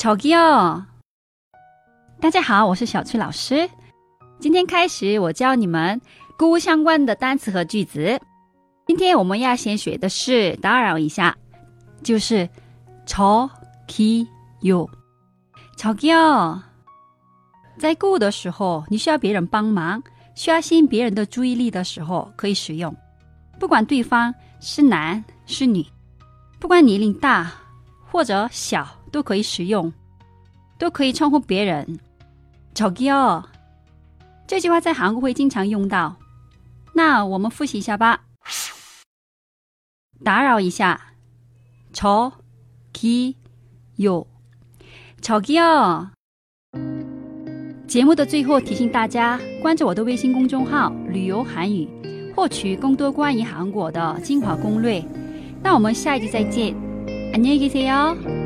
저기요，大家好，我是小崔老师。今天开始，我教你们购物相关的单词和句子。今天我们要先学的是打扰一下，就是저기 요， 저기 요。 在购物的时候，你需要别人帮忙，需要吸引别人的注意力的时候，可以使用。不管对方是男是女，不管年龄大 或者小，都可以使用，都可以称呼别人저기요。 这句话在韩国会经常用到。那我们复习一下吧。打扰一下，저기 요， 저기 요。 节目的最后提醒大家关注我的微信公众号“旅游韩语”，获取更多关于韩国的精华攻略。那我们下一集再见， 안녕히 계세 요。